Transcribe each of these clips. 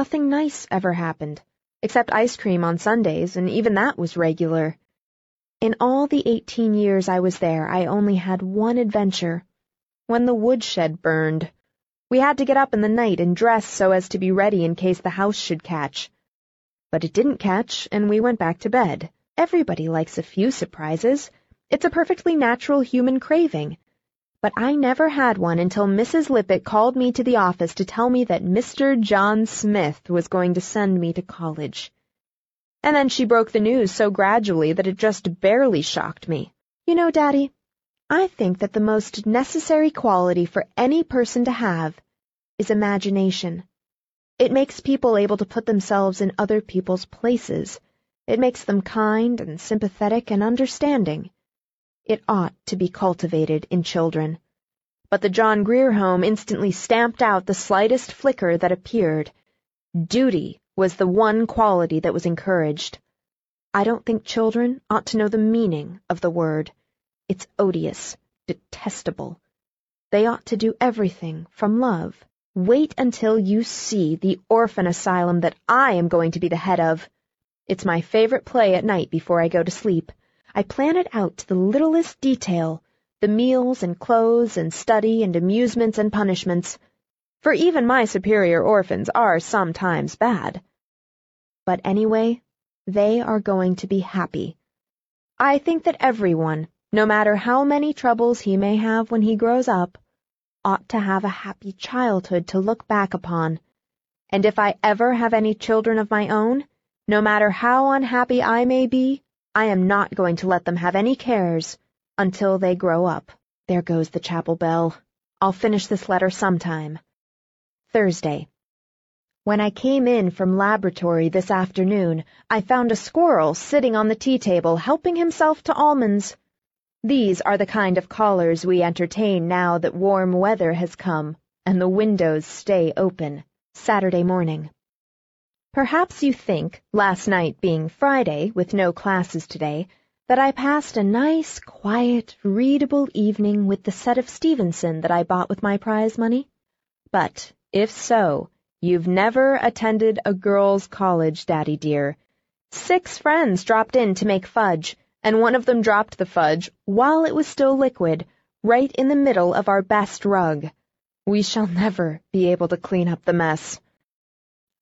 Nothing nice ever happened, except ice cream on Sundays, and even that was regular. In all the eighteen years I was there, I only had one adventure. When the woodshed burned. We had to get up in the night and dress so as to be ready in case the house should catch. But it didn't catch, and we went back to bed. Everybody likes a few surprises. It's a perfectly natural human craving. But I never had one until Mrs. Lippett called me to the office to tell me that Mr. John Smith was going to send me to college. And then she broke the news so gradually that it just barely shocked me. You know, Daddy, I think that the most necessary quality for any person to have is imagination. It makes people able to put themselves in other people's places. It makes them kind and sympathetic and understanding. It ought to be cultivated in children. But the John Grier home instantly stamped out the slightest flicker that appeared. Duty was the one quality that was encouraged. I don't think children ought to know the meaning of the word. It's odious, detestable. They ought to do everything from love. Wait until you see the orphan asylum that I am going to be the head of. It's my favorite play at night before I go to sleep. I plan it out to the littlest detail, the meals and clothes and study and amusements and punishments, for even my superior orphans are sometimes bad. But anyway, they are going to be happy. I think that everyone, no matter how many troubles he may have when he grows up, ought to have a happy childhood to look back upon. And if I ever have any children of my own, no matter how unhappy I may be, I am not going to let them have any cares until they grow up. There goes the chapel bell. I'll finish this letter sometime. Thursday. When I came in from laboratory this afternoon, I found a squirrel sitting on the tea table helping himself to almonds. These are the kind of callers we entertain now that warm weather has come and the windows stay open. Saturday morning. Perhaps you think, last night being Friday, with no classes today, that I passed a nice, quiet, readable evening with the set of Stevenson that I bought with my prize money. But, if so, you've never attended a girls' college, Daddy dear. Six friends dropped in to make fudge, and one of them dropped the fudge, while it was still liquid, right in the middle of our best rug. We shall never be able to clean up the mess.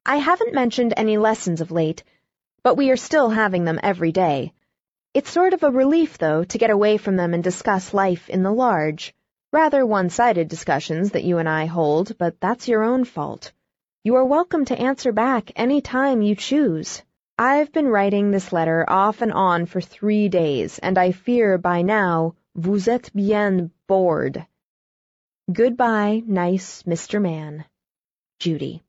I haven't mentioned any lessons of late, but we are still having them every day. It's sort of a relief, though, to get away from them and discuss life in the large. Rather one-sided discussions that you and I hold, but that's your own fault. You are welcome to answer back any time you choose. I've been writing this letter off and on for three days, and I fear by now vous êtes bien bored. Goodbye, nice Mr. Man. Judy.